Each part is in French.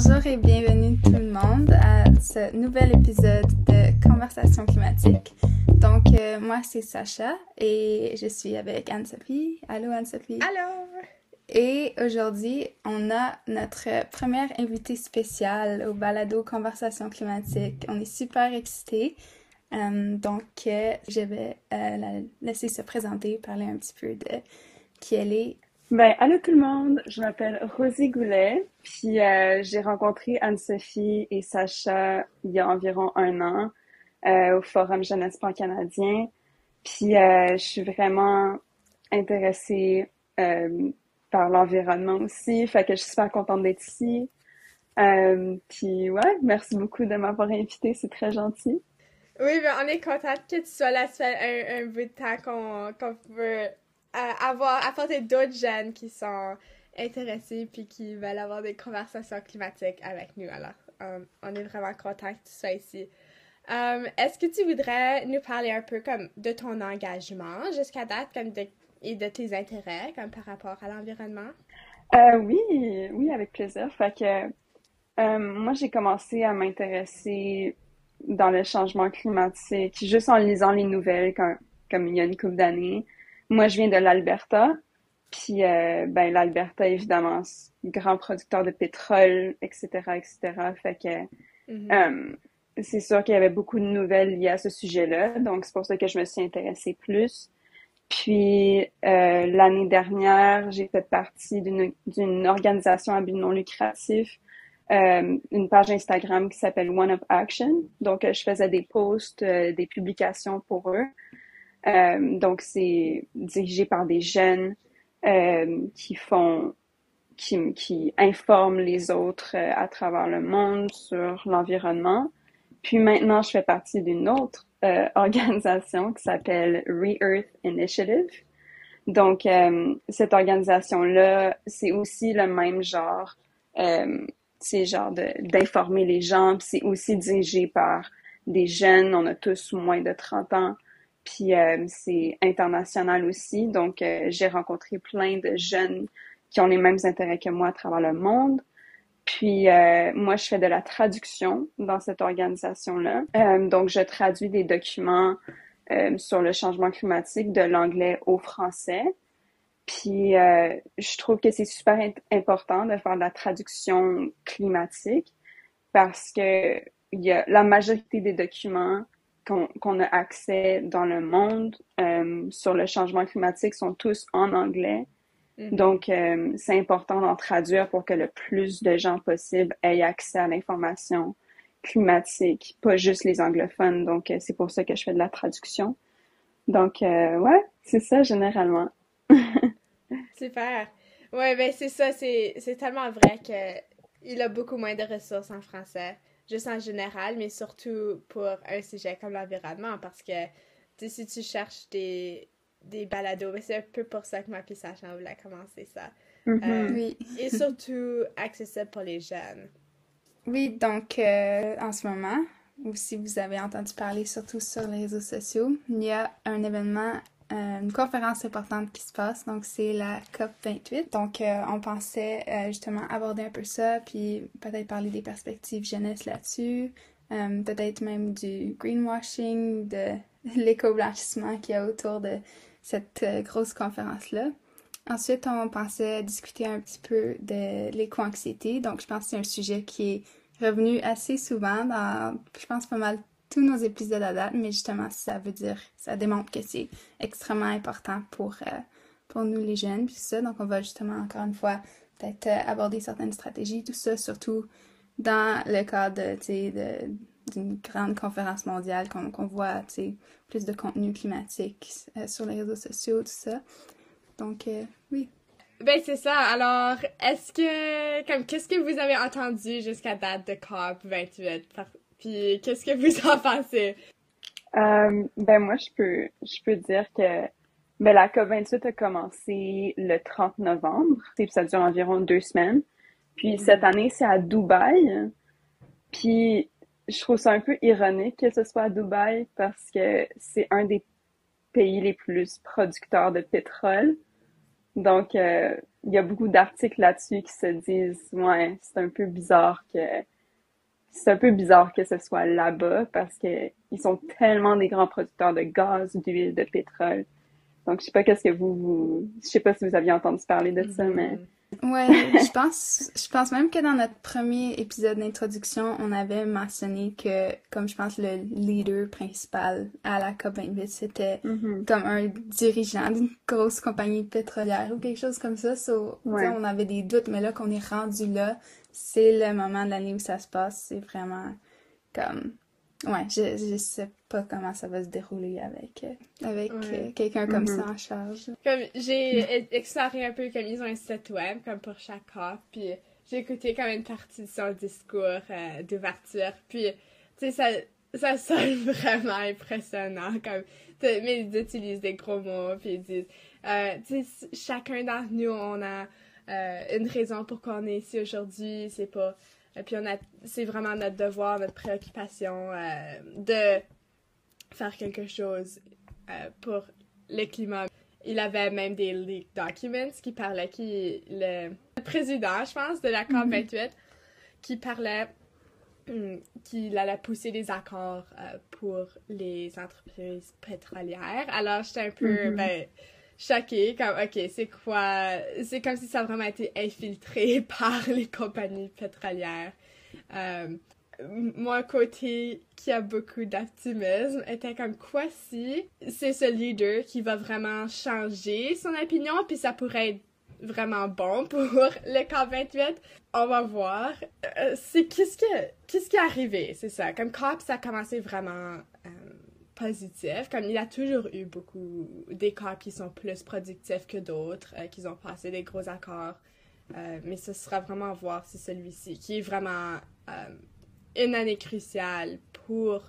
Bonjour et bienvenue tout le monde à ce nouvel épisode de Conversation climatique. Donc, euh, moi, c'est Sacha et je suis avec Anne-Sophie. Allô, Anne-Sophie? Allô? Et aujourd'hui, on a notre première invitée spéciale au balado Conversation climatique. On est super excités. Euh, donc, euh, je vais la laisser se présenter, parler un petit peu de qui elle est, ben, allô tout le monde, je m'appelle Rosie Goulet, puis euh, j'ai rencontré Anne-Sophie et Sacha il y a environ un an euh, au Forum Jeunesse Pan-Canadien, puis euh, je suis vraiment intéressée par l'environnement aussi, fait que je suis super contente d'être ici. puis ouais, merci beaucoup de m'avoir invitée, c'est très gentil. Oui, ben on est contente que tu sois là, ça un, bout de temps qu'on qu'on veut avoir apporter d'autres jeunes qui sont intéressés puis qui veulent avoir des conversations climatiques avec nous. Alors, euh, on est vraiment content que tu sois ici. Euh, est-ce que tu voudrais nous parler un peu comme de ton engagement jusqu'à date comme et de tes intérêts comme par rapport à l'environnement? Euh, oui, oui, avec plaisir. Fait que moi, j'ai commencé à m'intéresser dans le changement climatique juste en lisant les nouvelles comme il y a une couple d'années. Moi, je viens de l'Alberta. Puis, euh, ben, l'Alberta, évidemment, grand producteur de pétrole, etc., etc. Fait que mm-hmm. euh, c'est sûr qu'il y avait beaucoup de nouvelles liées à ce sujet-là. Donc, c'est pour ça que je me suis intéressée plus. Puis, euh, l'année dernière, j'ai fait partie d'une organisation à but non lucratif, une page Instagram qui s'appelle One of Action. Donc, je faisais des posts, des publications pour eux. Euh, donc, c'est dirigé par des jeunes euh, qui font, qui, qui informent les autres euh, à travers le monde sur l'environnement. Puis maintenant, je fais partie d'une autre organisation qui s'appelle Re-Earth Initiative. Donc, cette organisation-là, c'est aussi le même genre, c'est genre d'informer les gens, c'est aussi dirigé par des jeunes, on a tous moins de 30 ans, puis euh, c'est international aussi. Donc, euh, j'ai rencontré plein de jeunes qui ont les mêmes intérêts que moi à travers le monde. Puis euh, moi, je fais de la traduction dans cette organisation-là. donc, je traduis des documents sur le changement climatique de l'anglais au français. Puis je trouve que c'est super important de faire de la traduction climatique parce que y a la majorité des documents qu'on a accès dans le monde euh, sur le changement climatique sont tous en anglais. Mm-hmm. Donc, euh, c'est important d'en traduire pour que le plus de gens possible aient accès à l'information climatique, pas juste les anglophones. Donc, euh, c'est pour ça que je fais de la traduction. Donc, ouais, c'est ça généralement. Super. Ouais, ben c'est ça, c'est tellement vrai que il a beaucoup moins de ressources en français juste en général, mais surtout pour un sujet comme l'environnement, parce que si tu cherches des, des balados, c'est un peu pour ça que ma Sacha voulait commencer ça. Mm-hmm. Euh, oui. et surtout accessible pour les jeunes. Oui, donc euh, en ce moment, ou si vous avez entendu parler surtout sur les réseaux sociaux, il y a un événement euh, une conférence importante qui se passe, donc c'est la COP 28. Donc euh, on pensait euh, justement aborder un peu ça, puis peut-être parler des perspectives jeunesse là-dessus, peut-être même du greenwashing, de l'éco-blanchissement qu'il y a autour de cette grosse conférence-là. Ensuite, on pensait discuter un petit peu de l'éco-anxiété. Donc, je pense que c'est un sujet qui est revenu assez souvent dans, je pense, pas mal tous nos épisodes à date, mais justement, ça veut dire, ça démontre que c'est extrêmement important pour, euh, nous les jeunes, puis ça. Donc, on va justement, encore une fois, peut-être euh, aborder certaines stratégies, tout ça, surtout dans le cadre, de, d'une grande conférence mondiale, qu'on voit, plus de contenu climatique euh, sur les réseaux sociaux, tout ça. Donc, oui. Ben, c'est ça. Alors, est-ce que, comme, qu'est-ce que vous avez entendu jusqu'à date de COP 28? Puis qu'est-ce que vous en pensez? Euh, ben moi, je peux, je peux dire que ben, la COP28 a commencé le 30 novembre. Puis ça dure environ deux semaines. Puis mm-hmm. cette année, c'est à Dubaï. Puis je trouve ça un peu ironique que ce soit à Dubaï parce que c'est un des pays les plus producteurs de pétrole. Donc, euh, il y a beaucoup d'articles là-dessus qui se disent, ouais, c'est un peu bizarre que, c'est un peu bizarre que ce soit là-bas parce que ils sont tellement des grands producteurs de gaz, d'huile, de pétrole. Donc, je sais pas qu'est-ce que vous, vous, je sais pas si vous aviez entendu parler de ça, mais Mhm. Ouais, je pense, je pense même que dans notre premier épisode d'introduction, on avait mentionné que, comme je pense, le leader principal à la COP28, c'était Mhm. comme un dirigeant d'une grosse compagnie pétrolière ou quelque chose comme ça. So, Ouais. on avait des doutes, mais là qu'on est rendu là, c'est le moment de l'année où ça se passe. C'est vraiment comme... Ouais, je, je sais pas comment ça va se dérouler avec, euh, avec Ouais. euh, quelqu'un comme Mhm. ça en charge. Comme j'ai exploré un peu comme ils ont un site web comme pour chaque puis j'ai écouté comme une partie de son discours euh, d'ouverture, puis tu sais ça ça sonne vraiment impressionnant comme mais ils utilisent des gros mots puis ils disent euh, tu sais chacun d'entre nous on a euh, une raison pour qu'on est ici aujourd'hui, c'est pas et puis on a c'est vraiment notre devoir, notre préoccupation euh, de faire quelque chose euh, pour le climat. Il avait même des leaked documents qui parlaient qui le, le président, je pense, de la COP28 qui parlait hum, qu'il allait pousser des accords euh, pour les entreprises pétrolières. Alors j'étais un peu Mhm. ben choquée comme OK, c'est quoi c'est comme si ça a vraiment été infiltré par les compagnies pétrolières. Euh, mon côté qui a beaucoup d'optimisme était comme quoi si c'est ce leader qui va vraiment changer son opinion puis ça pourrait être vraiment bon pour le COP28? On va voir. Euh, c'est qu'est-ce que qu'est-ce qui est arrivé? C'est ça. Comme COP ça a commencé vraiment euh, positif comme il y a toujours eu beaucoup des COP qui sont plus productifs que d'autres euh, qui ont passé des gros accords euh, mais ce sera vraiment à voir si celui-ci qui est vraiment euh, une année cruciale pour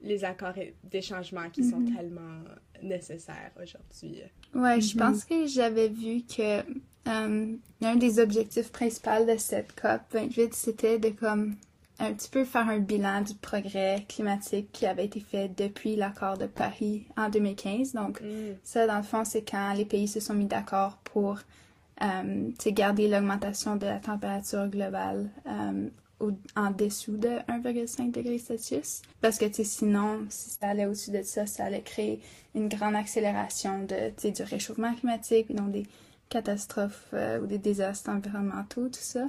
les accords et des changements qui sont tellement nécessaires aujourd'hui. Ouais, je Mhm. pense que j'avais vu que euh, un des objectifs principaux de cette COP 28, c'était de comme un petit peu faire un bilan du progrès climatique qui avait été fait depuis l'accord de Paris en 2015. Donc, ça, dans le fond, c'est quand les pays se sont mis d'accord pour euh, garder l'augmentation de la température globale euh, au- en dessous de 1,5 degré Celsius. Parce que sinon, si ça allait au-dessus de ça, ça allait créer une grande accélération de, du réchauffement climatique, donc des catastrophes euh, ou des désastres environnementaux, tout ça.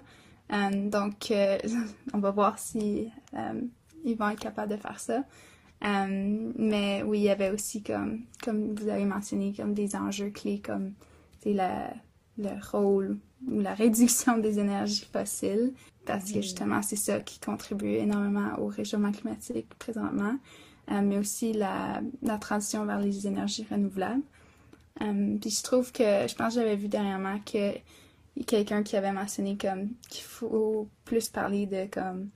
Euh, donc, euh, on va voir si euh, ils vont être capables de faire ça. Mais oui, il y avait aussi comme, comme vous avez mentionné, comme des enjeux clés comme la, le rôle ou la réduction des énergies fossiles, parce que justement, c'est ça qui contribue énormément au réchauffement climatique présentement, euh, mais aussi la, la transition vers les énergies renouvelables. Euh, puis je trouve que, je pense que j'avais vu dernièrement que quelqu'un qui avait mentionné comme qu'il faut plus parler de comme,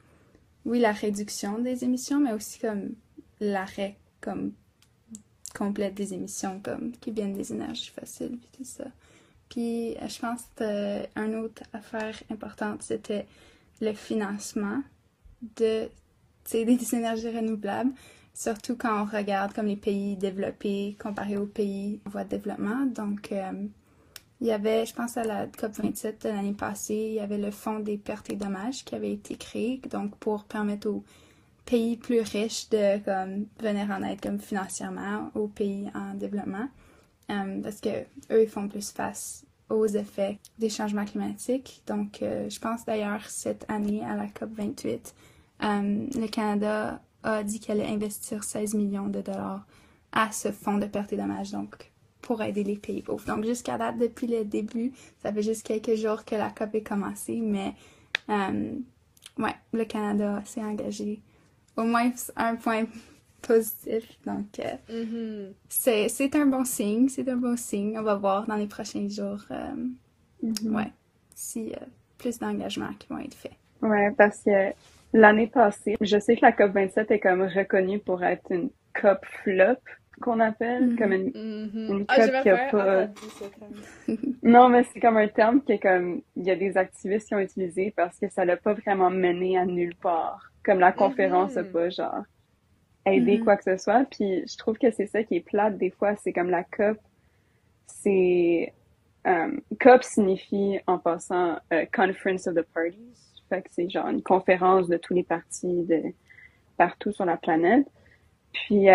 oui, la réduction des émissions, mais aussi comme l'arrêt comme complète des émissions comme qui viennent des énergies fossiles puis tout ça. Puis euh, je pense que euh, une autre affaire importante, c'était le financement de des énergies renouvelables, surtout quand on regarde comme les pays développés comparés aux pays en voie de développement. Donc, euh, il y avait, je pense à la COP27 de l'année passée, il y avait le Fonds des pertes et dommages qui avait été créé, donc pour permettre aux pays plus riches de comme, venir en aide comme financièrement aux pays en développement. Euh, parce que eux, ils font plus face aux effets des changements climatiques. Donc, euh, je pense d'ailleurs cette année à la COP 28, euh, le Canada a dit qu'elle allait investir 16 millions de dollars à ce fonds de pertes et dommages, donc pour aider les pays pauvres. Donc, jusqu'à date, depuis le début, ça fait juste quelques jours que la COP est commencée, mais euh, ouais, le Canada s'est engagé au moins un point positif. Donc, euh, Mhm. c'est, c'est un bon signe, c'est un bon signe. On va voir dans les prochains jours, euh, Mhm. ouais, si plus d'engagements qui vont être faits. Ouais, parce que l'année passée, je sais que la COP27 est comme reconnue pour être une COP flop, qu'on appelle, Mhm. comme une... Mhm. Une Ah, cote qui a pas terme. Non, mais c'est comme un terme qui est comme... Il y a des activistes qui ont utilisé parce que ça l'a pas vraiment mené à nulle part. Comme la conférence a Mhm. pas, genre, aidé Mhm. quoi que ce soit. Puis je trouve que c'est ça qui est plate des fois, c'est comme la COP, c'est... COP signifie en passant Conference of the Parties. Fait que c'est genre une conférence de tous les partis de partout sur la planète. Puis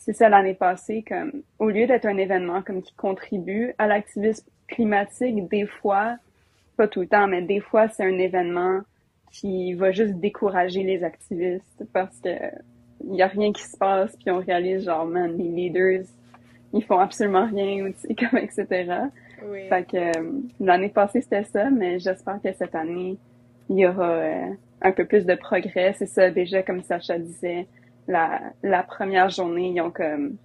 c'est ça l'année passée, comme au lieu d'être un événement comme qui contribue à l'activisme climatique, des fois, pas tout le temps, mais des fois c'est un événement qui va juste décourager les activistes parce que il y a rien qui se passe puis on réalise genre man les leaders ils font absolument rien ou tu sais comme etc. Oui. Fait que euh, l'année passée c'était ça, mais j'espère que cette année il y aura euh, un peu plus de progrès. C'est ça déjà comme Sacha disait la, la première journée, ils ont comme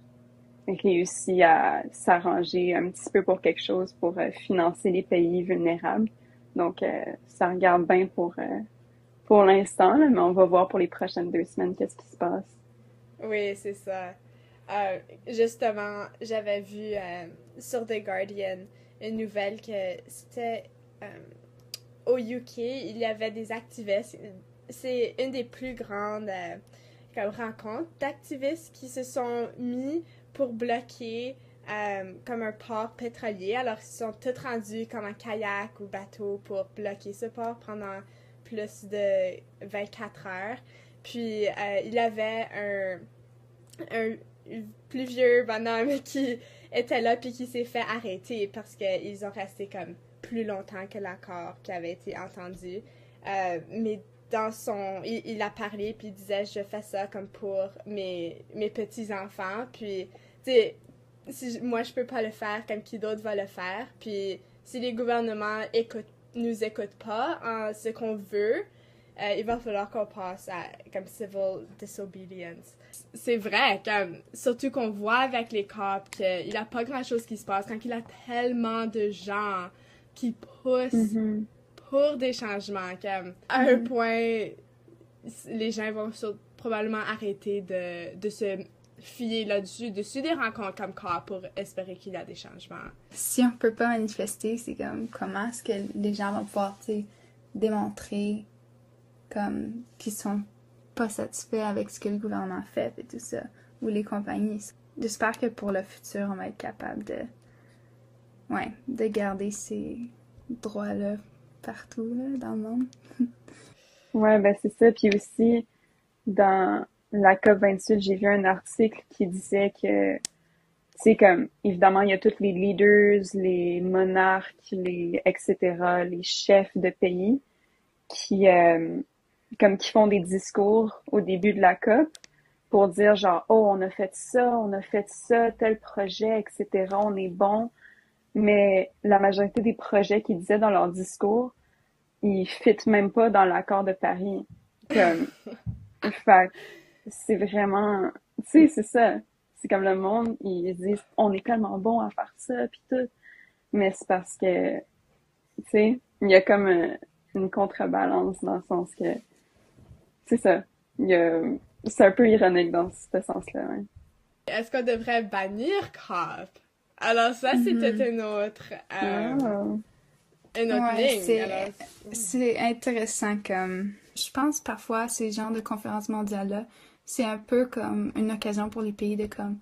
réussi à s'arranger un petit peu pour quelque chose pour euh, financer les pays vulnérables. Donc, euh, ça regarde bien pour, euh, pour l'instant, mais on va voir pour les prochaines deux semaines qu'est-ce qui se passe. Oui, c'est ça. justement, j'avais vu sur The Guardian une nouvelle que c'était au UK, il y avait des activistes. C'est une des plus grandes comme rencontre d'activistes qui se sont mis pour bloquer euh, comme un port pétrolier. Alors, ils sont tous rendus comme un kayak ou bateau pour bloquer ce port pendant plus de 24 heures. Puis, euh, il avait un, un plus vieux bonhomme qui était là puis qui s'est fait arrêter parce qu'ils ont resté comme plus longtemps que l'accord qui avait été entendu. Euh, mais dans son il, a parlé puis il disait je fais ça comme pour mes mes petits enfants puis tu sais si moi je peux pas le faire comme qui d'autre va le faire puis si les gouvernements écoutent nous écoutent pas en ce qu'on veut euh, il va falloir qu'on passe à comme civil disobedience c'est vrai comme surtout qu'on voit avec les cops qu'il y a pas grand chose qui se passe quand il y a tellement de gens qui poussent Mm-hmm. Pour des changements. Comme, à un Mhm. point, les gens vont sur- probablement arrêter de, de se fier là-dessus, dessus des rencontres comme cas pour espérer qu'il y a des changements. Si on peut pas manifester, c'est comme comment est-ce que les gens vont pouvoir, démontrer comme qu'ils sont pas satisfaits avec ce que le gouvernement fait et tout ça, ou les compagnies. J'espère que pour le futur, on va être capable de, ouais, de garder ces droits-là partout dans le monde. Ouais, ben c'est ça. Puis aussi, dans la COP28, j'ai vu un article qui disait que, sais, comme, évidemment, il y a tous les leaders, les monarques, les, etc., les chefs de pays qui, euh, comme, qui font des discours au début de la COP pour dire genre, oh, on a fait ça, on a fait ça, tel projet, etc., on est bon. Mais la majorité des projets qu'ils disaient dans leur discours, ils fit même pas dans l'accord de Paris. Comme, fait, c'est vraiment, tu sais, c'est ça. C'est comme le monde, ils disent, on est tellement bon à faire ça, puis tout. Mais c'est parce que, tu sais, il y a comme un- une contrebalance dans le sens que, c'est ça. Il y a, c'est un peu ironique dans ce sens-là, ouais. Est-ce qu'on devrait bannir COP? Alors ça, c'était une autre, euh, Ah. Une autre Ouais, ligne. c'est- intéressant comme je pense parfois ces genres de conférences mondiales là, c'est un peu comme une occasion pour les pays de comme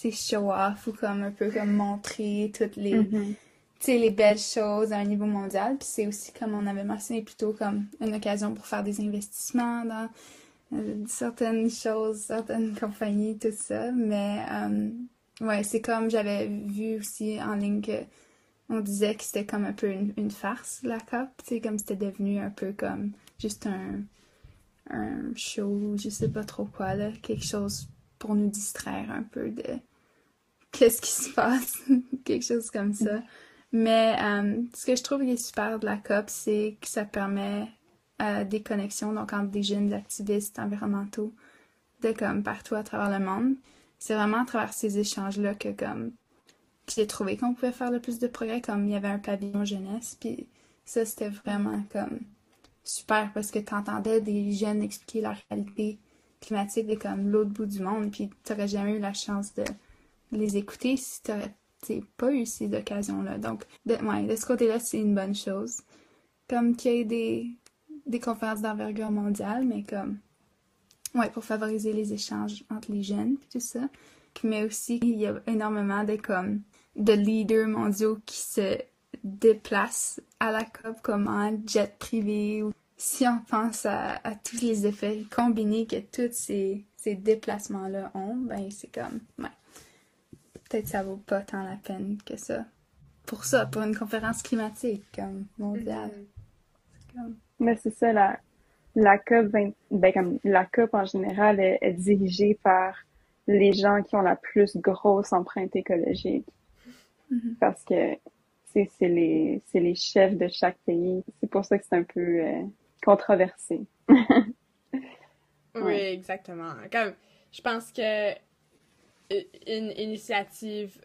tu sais show off ou comme un peu comme montrer toutes les Mhm. sais les belles choses à un niveau mondial, puis c'est aussi comme on avait mentionné plutôt comme une occasion pour faire des investissements dans euh, certaines choses, certaines compagnies, tout ça, mais euh, ouais, c'est comme j'avais vu aussi en ligne que on disait que c'était comme un peu une, farce, la COP, tu sais, comme c'était devenu un peu comme juste un, un show, je sais pas trop quoi, là, quelque chose pour nous distraire un peu de qu'est-ce qui se passe, quelque chose comme ça. Mais euh, ce que je trouve super de la COP, c'est que ça permet euh, des connexions donc entre des jeunes activistes environnementaux de comme partout à travers le monde. C'est vraiment à travers ces échanges-là que comme j'ai trouvé qu'on pouvait faire le plus de progrès, comme il y avait un pavillon jeunesse, puis ça c'était vraiment comme super parce que t'entendais des jeunes expliquer leur réalité climatique de comme l'autre bout du monde, puis t'aurais jamais eu la chance de les écouter si t'sais, pas eu ces occasions-là. Donc, de, ouais, de ce côté-là, c'est une bonne chose. Comme qu'il y ait des, des conférences d'envergure mondiale, mais comme, ouais, pour favoriser les échanges entre les jeunes, puis tout ça. Mais aussi, il y a énormément de comme de leaders mondiaux qui se déplacent à la COP comme en jet privé. Si on pense à, tous les effets combinés que tous ces, ces déplacements-là ont, ben c'est comme, ouais, peut-être ça vaut pas tant la peine que ça. Pour ça, pour une conférence climatique comme mondiale. Mais c'est ça, la, la COP, ben, comme la COP en général est, dirigée par les gens qui ont la plus grosse empreinte écologique. Mm-hmm. Parce que c'est les, les chefs de chaque pays. C'est pour ça que c'est un peu euh, controversé. oui, exactement. Comme, je pense que une initiative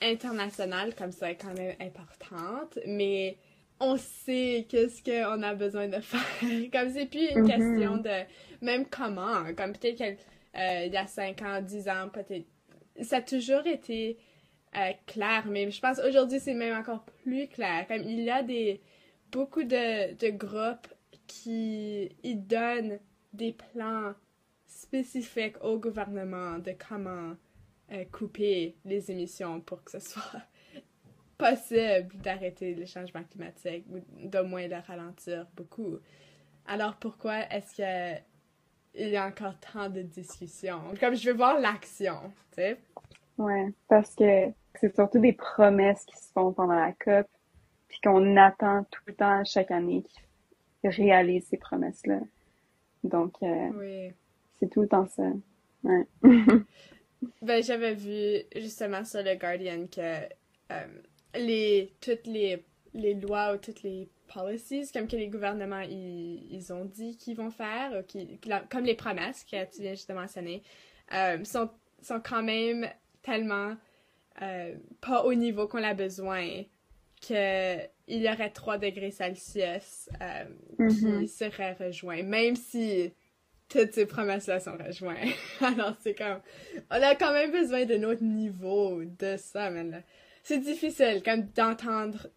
internationale comme ça est quand même importante, mais on sait qu'est-ce qu'on a besoin de faire. comme c'est plus une mm-hmm. question de même comment. Comme peut-être qu'il euh, y a 5 ans, 10 ans, peut-être. Ça a toujours été euh, clair, mais je pense aujourd'hui c'est même encore plus clair. Comme il y a des beaucoup de, de groupes qui ils donnent des plans spécifiques au gouvernement de comment euh, couper les émissions pour que ce soit possible d'arrêter le changement climatique ou d'au moins le ralentir beaucoup. Alors pourquoi est-ce que il y a encore tant de discussions? Comme je veux voir l'action, tu sais? Ouais, parce que c'est surtout des promesses qui se font pendant la COP, puis qu'on attend tout le temps chaque année qu'ils réalisent ces promesses-là. Donc, euh, c'est tout le temps ça. Ouais. ben, j'avais vu justement sur le Guardian que euh, les, toutes les, les lois ou toutes les policies, comme que les gouvernements ils, ont dit qu'ils vont faire, qui, comme les promesses que tu viens juste de mentionner, euh, sont, sont quand même tellement euh, pas au niveau qu'on a besoin qu'il y aurait 3 degrés Celsius euh, qui mm-hmm. seraient rejoints, même si toutes ces promesses-là sont rejointes. Alors c'est comme, on a quand même besoin d'un autre niveau de ça, mais c'est difficile comme d'entendre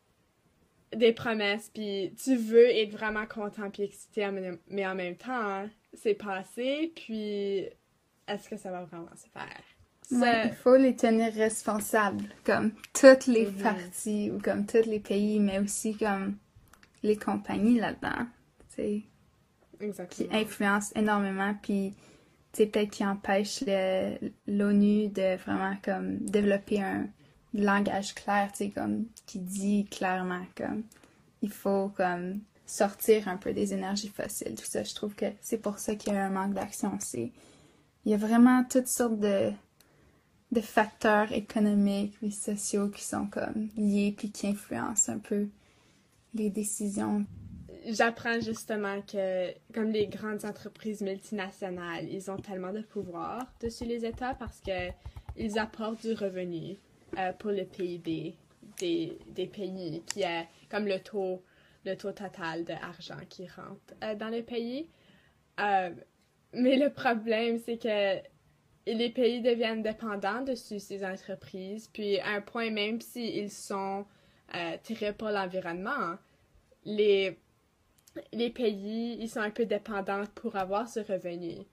des promesses, puis tu veux être vraiment content puis excité, mais en même temps, c'est passé, puis est-ce que ça va vraiment se faire? Il faut les tenir responsables, comme toutes les mhm. parties ou comme tous les pays, mais aussi comme les compagnies là-dedans, tu sais, qui influencent énormément, puis peut-être qui empêchent l'ONU de vraiment comme développer un langage clair, tu sais, comme, qui dit clairement, comme, il faut, comme, sortir un peu des énergies fossiles, tout ça. Je trouve que c'est pour ça qu'il y a un manque d'action. Il y a vraiment toutes sortes de, de facteurs économiques et sociaux qui sont, comme, liés puis qui influencent un peu les décisions. J'apprends justement que, comme les grandes entreprises multinationales, ils ont tellement de pouvoir dessus les États parce que ils apportent du revenu euh, pour le PIB des, des, pays, qui est comme le taux, le taux total d'argent qui rentre euh, dans le pays. Euh, mais le problème, c'est que les pays deviennent dépendants de ces entreprises, puis à un point, même s'ils sont tirés pour l'environnement, les, les pays, ils sont un peu dépendants pour avoir ce revenu.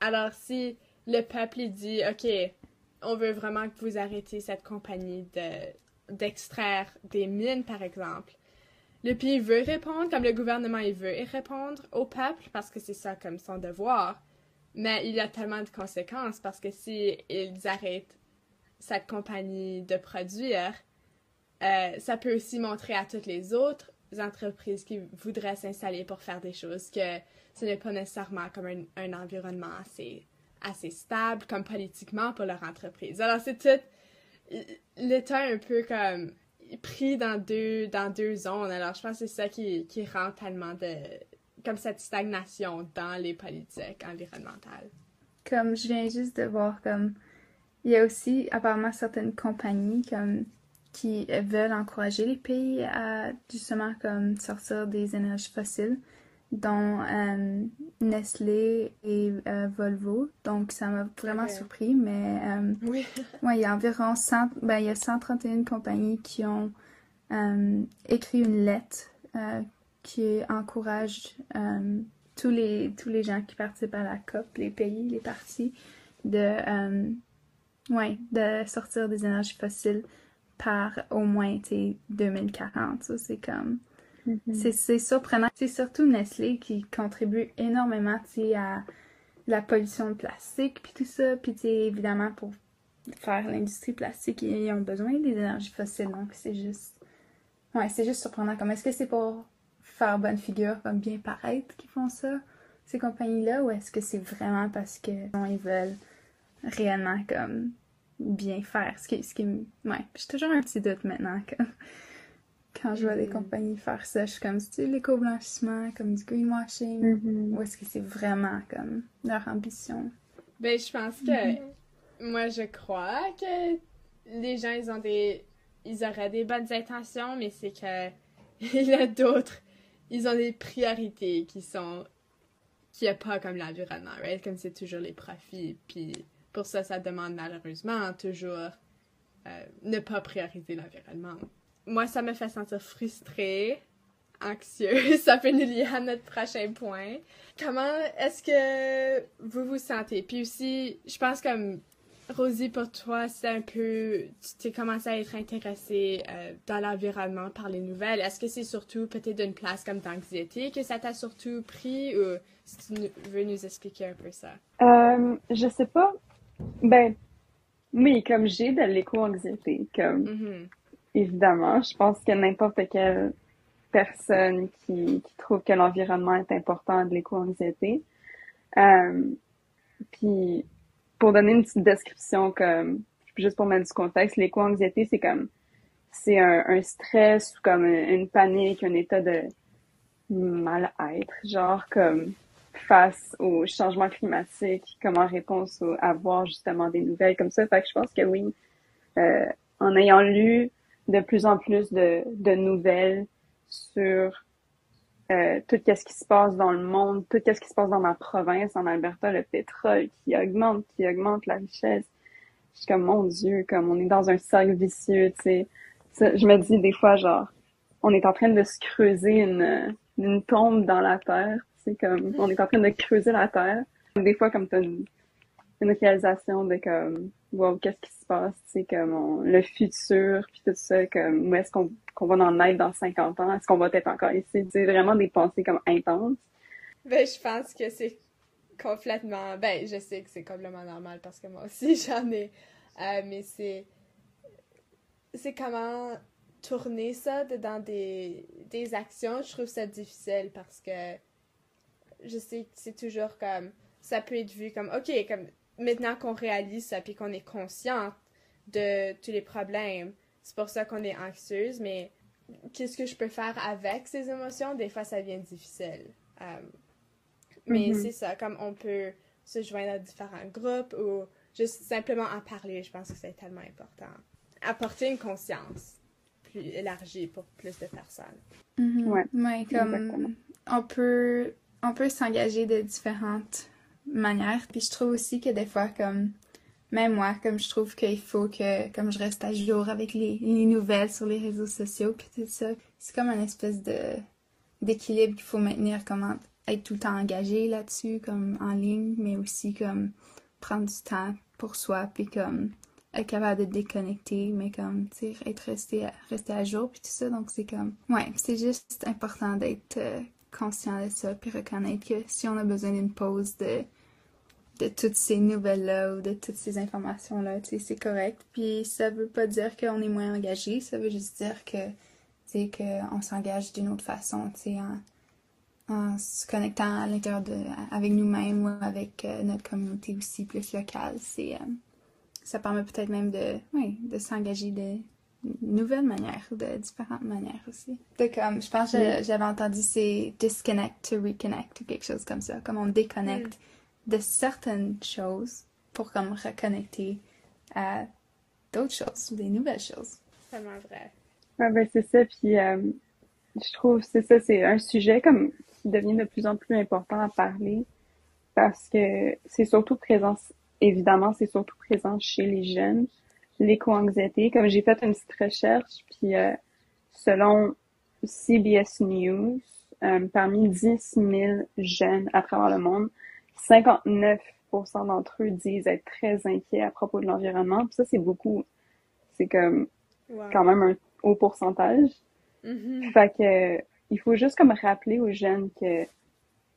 Alors, si le peuple dit, OK, on veut vraiment que vous arrêtiez cette compagnie de, d'extraire des mines, par exemple. Le pays veut répondre, comme le gouvernement il veut répondre au peuple, parce que c'est ça comme son devoir. Mais il y a tellement de conséquences, parce que si ils arrêtent cette compagnie de produire, euh, ça peut aussi montrer à toutes les autres entreprises qui voudraient s'installer pour faire des choses que ce n'est pas nécessairement comme un, environnement assez assez stable comme politiquement pour leur entreprise. Alors c'est tout l'État un peu comme pris dans deux dans deux zones. Alors je pense que c'est ça qui, qui rend tellement de comme cette stagnation dans les politiques environnementales. Comme je viens juste de voir comme il y a aussi apparemment certaines compagnies comme qui veulent encourager les pays à justement comme sortir des énergies fossiles dont euh, Nestlé et euh, Volvo. Donc, ça m'a vraiment surpris, mais euh, oui. ouais, il y a environ 100, ben, il y a 131 compagnies qui ont écrit une lettre qui encourage tous, les, tous les gens qui participent à la COP, les pays, les partis, de, ouais, de sortir des énergies fossiles par au moins, tu sais, 2040. Ça, c'est comme... Mhm. C'est c'est surprenant. C'est surtout Nestlé qui contribue énormément, à la pollution de plastique, puis tout ça. Puis, évidemment, pour faire l'industrie plastique, ils ont besoin des énergies fossiles. Donc, c'est juste... Ouais, c'est juste surprenant. Comme, est-ce que c'est pour faire bonne figure, comme bien paraître qu'ils font ça, ces compagnies-là, ou est-ce que c'est vraiment parce que bon, ils veulent réellement, comme, bien faire? Ce qui, ce qui, ouais, j'ai toujours un petit doute maintenant, comme, quand je vois des Mhm. compagnies faire ça, je suis comme, c'est l'éco-blanchiment, comme du greenwashing, Mhm. ou est-ce que c'est vraiment, comme, leur ambition? Ben, je pense que moi, je crois que les gens, ils ont des. Ils auraient des bonnes intentions, mais c'est que il y a d'autres. Ils ont des priorités qui sont. qui a pas comme l'environnement, right? Comme c'est toujours les profits. Puis pour ça, ça demande malheureusement toujours euh, ne pas prioriser l'environnement. Moi, ça me fait sentir frustrée, anxieux. ça peut nous lier à notre prochain point. Comment est-ce que vous vous sentez? Puis aussi, je pense comme Rosie, pour toi, c'est un peu. Tu t'es commencé à être intéressée euh, dans l'environnement par les nouvelles. Est-ce que c'est surtout peut-être d'une place comme d'anxiété que ça t'a surtout pris ou si tu veux nous expliquer un peu ça? Euh, je sais pas. Ben, oui, comme j'ai de l'éco-anxiété, comme Mhm. évidemment, je pense que n'importe quelle personne qui, qui trouve que l'environnement est important a de l'éco-anxiété. Euh, puis, pour donner une petite description, comme, juste pour mettre du contexte, l'éco-anxiété, c'est comme, c'est un, stress ou comme une panique, un état de mal-être, genre comme face au changement climatique, comme en réponse au, à voir justement des nouvelles comme ça. Fait que je pense que oui, euh, en ayant lu de plus en plus de, de nouvelles sur euh, tout ce qui se passe dans le monde, tout ce qui se passe dans ma province, en Alberta, le pétrole qui augmente, qui augmente la richesse. Je suis comme, mon Dieu, comme on est dans un cercle vicieux, tu sais. Je me dis des fois, genre, on est en train de se creuser une, tombe dans la terre, c'est comme, on est en train de creuser la terre. Des fois, comme t'as une réalisation de comme, wow, qu'est-ce qui se passe, tu sais, comme on- le futur, puis tout ça, comme, où est-ce qu'on qu'on va en être dans 50 ans? Est-ce qu'on va être encore ici? C'est vraiment des pensées comme intenses. Ben, je pense que c'est complètement. Ben, je sais que c'est complètement normal parce que moi aussi j'en ai. Euh, mais c'est. C'est comment tourner ça dans des, des actions. Je trouve ça difficile parce que je sais que c'est toujours comme. Ça peut être vu comme, OK, comme maintenant qu'on réalise ça puis qu'on est conscient de tous les problèmes, c'est pour ça qu'on est anxieuse, mais qu'est-ce que je peux faire avec ces émotions? Des fois, ça devient difficile. Euh, mais Mhm. c'est ça, comme on peut se joindre à différents groupes ou juste simplement en parler, je pense que c'est tellement important. Apporter une conscience plus élargie pour plus de personnes. Mhm. Ouais, Ouais, comme exactement. on peut on peut s'engager de différentes manières. Puis je trouve aussi que des fois comme même moi, comme je trouve qu'il faut que comme je reste à jour avec les, les nouvelles sur les réseaux sociaux puis tout ça, c'est comme une espèce de d'équilibre qu'il faut maintenir, comment être tout le temps engagé là-dessus, comme en ligne, mais aussi comme prendre du temps pour soi, puis comme être capable de déconnecter, mais comme, tu sais, être resté à, resté à jour, puis tout ça. Donc, c'est comme, ouais, c'est juste important d'être euh, conscient de ça, puis reconnaître que si on a besoin d'une pause de, de toutes ces nouvelles-là ou de toutes ces informations-là, c'est correct. Puis ça veut pas dire qu'on est moins engagé, ça veut juste dire que, qu'on s'engage d'une autre façon, en, en se connectant à l'intérieur de, avec nous-mêmes ou avec euh, notre communauté aussi plus locale. Euh, ça permet peut-être même de, de s'engager de nouvelles manières, de différentes manières aussi. De comme, je pense que j'avais entendu c'est disconnect to reconnect ou quelque chose comme ça, comme on déconnecte de certaines choses pour comme reconnecter à d'autres choses, des nouvelles choses. C'est tellement vrai. Ouais, ben c'est ça. Puis euh, je trouve c'est ça, c'est un sujet comme qui devient de plus en plus important à parler parce que c'est surtout présent, évidemment, c'est surtout présent chez les jeunes. L'éco-anxiété, comme j'ai fait une petite recherche, puis euh, selon CBS News, euh, parmi 10 000 jeunes à travers le monde, 59% d'entre eux disent être très inquiets à propos de l'environnement. Ça, c'est beaucoup. C'est comme quand même un haut pourcentage. Mm-hmm. Fait que il faut juste comme rappeler aux jeunes que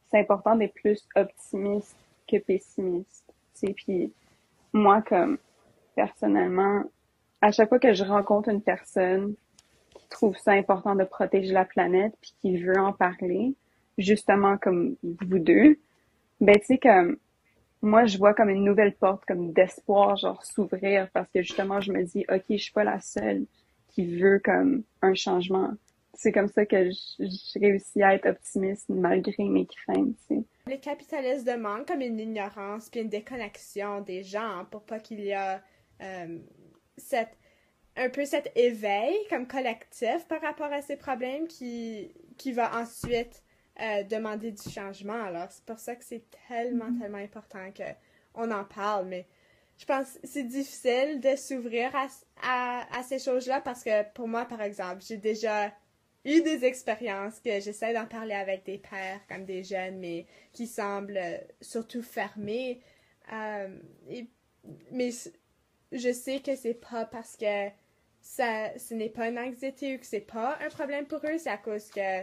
c'est important d'être plus optimiste que pessimiste. Tu sais, puis moi comme personnellement, à chaque fois que je rencontre une personne qui trouve ça important de protéger la planète puis qui veut en parler, justement comme vous deux, ben tu sais comme moi je vois comme une nouvelle porte comme d'espoir genre s'ouvrir parce que justement je me dis OK, je suis pas la seule qui veut comme un changement. C'est comme ça que je réussis à être optimiste malgré mes craintes, tu. Le capitalisme demande comme une ignorance puis une déconnexion des gens pour pas qu'il y ait euh, cette un peu cet éveil comme collectif par rapport à ces problèmes qui, qui va ensuite euh, demander du changement. Alors, c'est pour ça que c'est tellement, Mm-hmm. tellement important qu'on en parle. Mais je pense que c'est difficile de s'ouvrir à, à, à, ces choses-là parce que pour moi, par exemple, j'ai déjà eu des expériences que j'essaie d'en parler avec des pères comme des jeunes, mais qui semblent surtout fermés. Euh, et, mais je sais que c'est pas parce que ça, ce n'est pas une anxiété ou que c'est pas un problème pour eux, c'est à cause que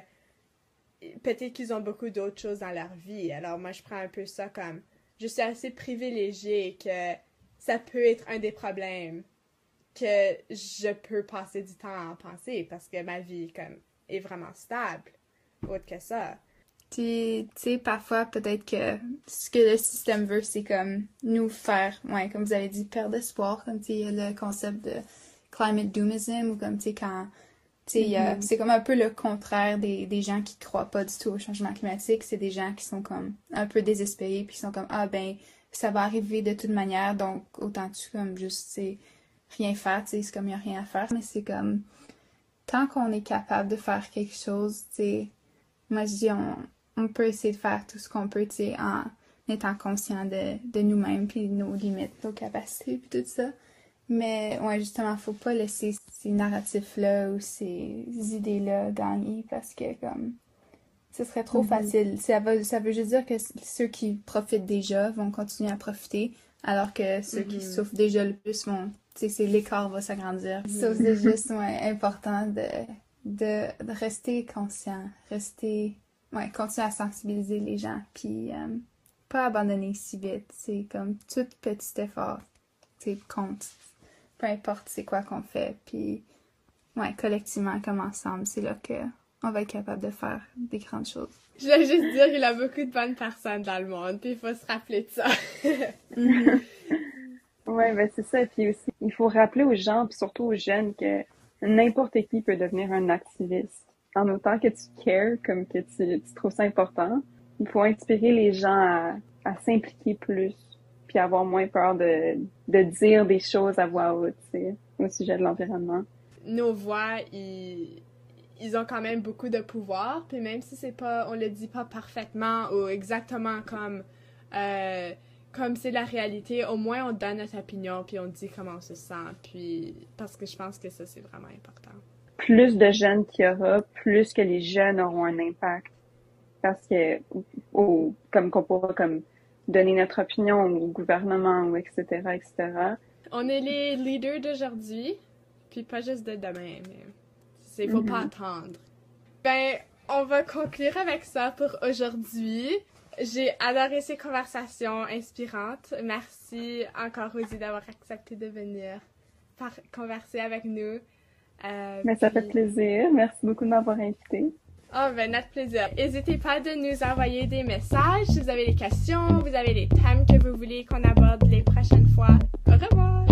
peut-être qu'ils ont beaucoup d'autres choses dans leur vie. Alors moi, je prends un peu ça comme je suis assez privilégiée que ça peut être un des problèmes que je peux passer du temps à en penser parce que ma vie comme est vraiment stable. Autre que ça. Tu sais, parfois, peut-être que ce que le système veut, c'est comme nous faire, ouais, comme vous avez dit, perdre espoir. Comme, tu le concept de climate doomism ou comme, tu sais, quand, tu sais, mm -hmm. c'est comme un peu le contraire des, des gens qui croient pas du tout au changement climatique. C'est des gens qui sont comme un peu désespérés puis qui sont comme, ah ben, ça va arriver de toute manière, donc autant-tu comme juste, tu sais, rien faire, tu sais, c'est comme il n'y a rien à faire. Mais c'est comme, tant qu'on est capable de faire quelque chose, tu sais, moi je dis, on, on peut essayer de faire tout ce qu'on peut, tu sais, en étant conscient de, de nous-mêmes, puis nos limites, nos capacités, puis tout ça. Mais, ouais, justement, faut pas laisser ces narratifs-là ou ces idées-là gagner parce que, comme, ce serait trop mm -hmm. facile. Ça veut, ça veut juste dire que ceux qui profitent déjà vont continuer à profiter, alors que ceux mm -hmm. qui souffrent déjà le plus vont, tu sais, l'écart va s'agrandir. Mm -hmm. Ça, c'est juste, ouais, important de, de, de rester conscient, rester ouais, continuer à sensibiliser les gens, puis euh, pas abandonner si vite. C'est comme tout petit effort, c'est compte. Peu importe c'est quoi qu'on fait, puis ouais, collectivement, comme ensemble, c'est là que on va être capable de faire des grandes choses. Je voulais juste dire qu'il y a beaucoup de bonnes personnes dans le monde, puis il faut se rappeler de ça. Ouais, ben c'est ça. Puis aussi, il faut rappeler aux gens, puis surtout aux jeunes, que n'importe qui peut devenir un activiste en autant que tu cares, comme que tu, trouves ça important, il faut inspirer les gens à, s'impliquer plus, puis avoir moins peur de, dire des choses à voix haute, au sujet de l'environnement. Nos voix, ils, ils ont quand même beaucoup de pouvoir, puis même si c'est pas, on le dit pas parfaitement ou exactement comme, euh, comme c'est la réalité, au moins on donne notre opinion, puis on dit comment on se sent, puis parce que je pense que ça c'est vraiment important plus de jeunes qu'il y aura, plus que les jeunes auront un impact. Parce que, ou, comme qu'on pourra comme donner notre opinion au gouvernement ou etc., etc. On est les leaders d'aujourd'hui, puis pas juste de demain, mais c'est faut mm -hmm. pas attendre. Ben, on va conclure avec ça pour aujourd'hui. J'ai adoré ces conversations inspirantes. Merci encore, Rosie, d'avoir accepté de venir par converser avec nous. Euh, Mais ça puis... fait plaisir. Merci beaucoup de m'avoir invité. Oh, ben, notre plaisir. N'hésitez pas de nous envoyer des messages si vous avez des questions, vous avez des thèmes que vous voulez qu'on aborde les prochaines fois. Au revoir!